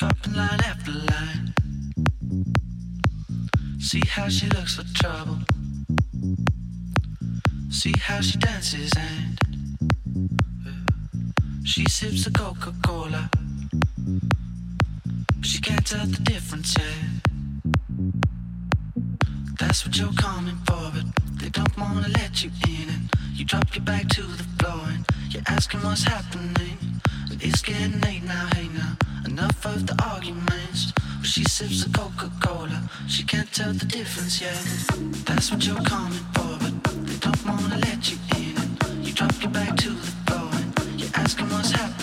dropping line after line. See how she looks for trouble. See how she dances and she sips a Coca Cola. She can't tell the difference yet. That's what you're coming for, but they don't wanna let you in. And you drop your bag to the floor and you're asking what's happening. But it's getting late now, hey now. Enough of the arguments. She sips a Coca Cola. She can't tell the difference yet. That's what you're coming for, but they don't wanna let you in. You drop your back to the floor and you ask them what's happening.